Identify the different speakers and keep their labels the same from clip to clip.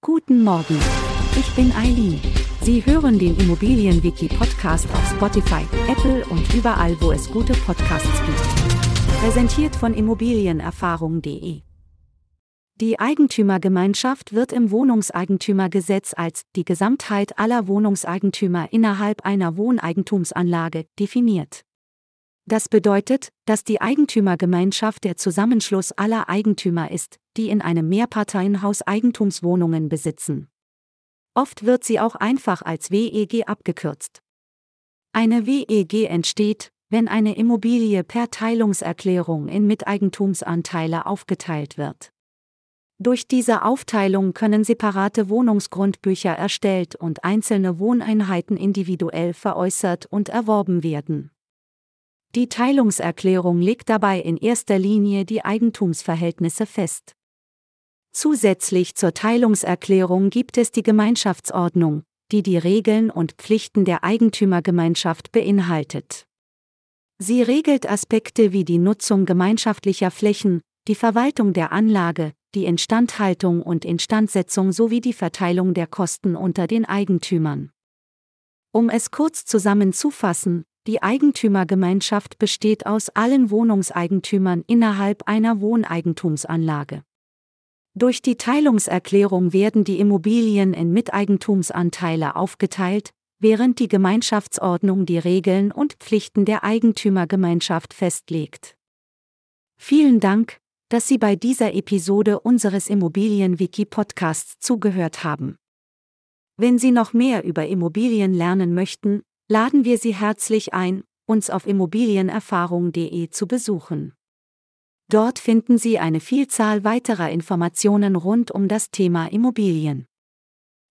Speaker 1: Guten Morgen. Ich bin Eileen. Sie hören den Immobilienwiki-Podcast auf Spotify, Apple und überall, wo es gute Podcasts gibt. Präsentiert von Immobilienerfahrung.de. Die Eigentümergemeinschaft wird im Wohnungseigentümergesetz als die Gesamtheit aller Wohnungseigentümer innerhalb einer Wohneigentumsanlage definiert. Das bedeutet, dass die Eigentümergemeinschaft der Zusammenschluss aller Eigentümer ist, die in einem Mehrparteienhaus Eigentumswohnungen besitzen. Oft wird sie auch einfach als WEG abgekürzt. Eine WEG entsteht, wenn eine Immobilie per Teilungserklärung in Miteigentumsanteile aufgeteilt wird. Durch diese Aufteilung können separate Wohnungsgrundbücher erstellt und einzelne Wohneinheiten individuell veräußert und erworben werden. Die Teilungserklärung legt dabei in erster Linie die Eigentumsverhältnisse fest. Zusätzlich zur Teilungserklärung gibt es die Gemeinschaftsordnung, die die Regeln und Pflichten der Eigentümergemeinschaft beinhaltet. Sie regelt Aspekte wie die Nutzung gemeinschaftlicher Flächen, die Verwaltung der Anlage, die Instandhaltung und Instandsetzung sowie die Verteilung der Kosten unter den Eigentümern. Um es kurz zusammenzufassen, die Eigentümergemeinschaft besteht aus allen Wohnungseigentümern innerhalb einer Wohneigentumsanlage. Durch die Teilungserklärung werden die Immobilien in Miteigentumsanteile aufgeteilt, während die Gemeinschaftsordnung die Regeln und Pflichten der Eigentümergemeinschaft festlegt. Vielen Dank, dass Sie bei dieser Episode unseres Immobilienwiki-Podcasts zugehört haben. Wenn Sie noch mehr über Immobilien lernen möchten, laden wir Sie herzlich ein, uns auf immobilienerfahrung.de zu besuchen. Dort finden Sie eine Vielzahl weiterer Informationen rund um das Thema Immobilien.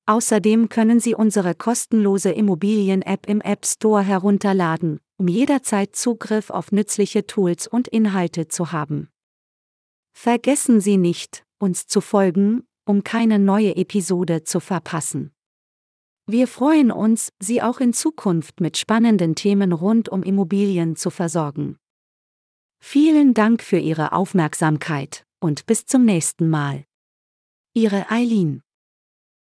Speaker 1: Außerdem können Sie unsere kostenlose Immobilien-App im App Store herunterladen, um jederzeit Zugriff auf nützliche Tools und Inhalte zu haben. Vergessen Sie nicht, uns zu folgen, um keine neue Episode zu verpassen. Wir freuen uns, Sie auch in Zukunft mit spannenden Themen rund um Immobilien zu versorgen. Vielen Dank für Ihre Aufmerksamkeit und bis zum nächsten Mal. Ihre Eileen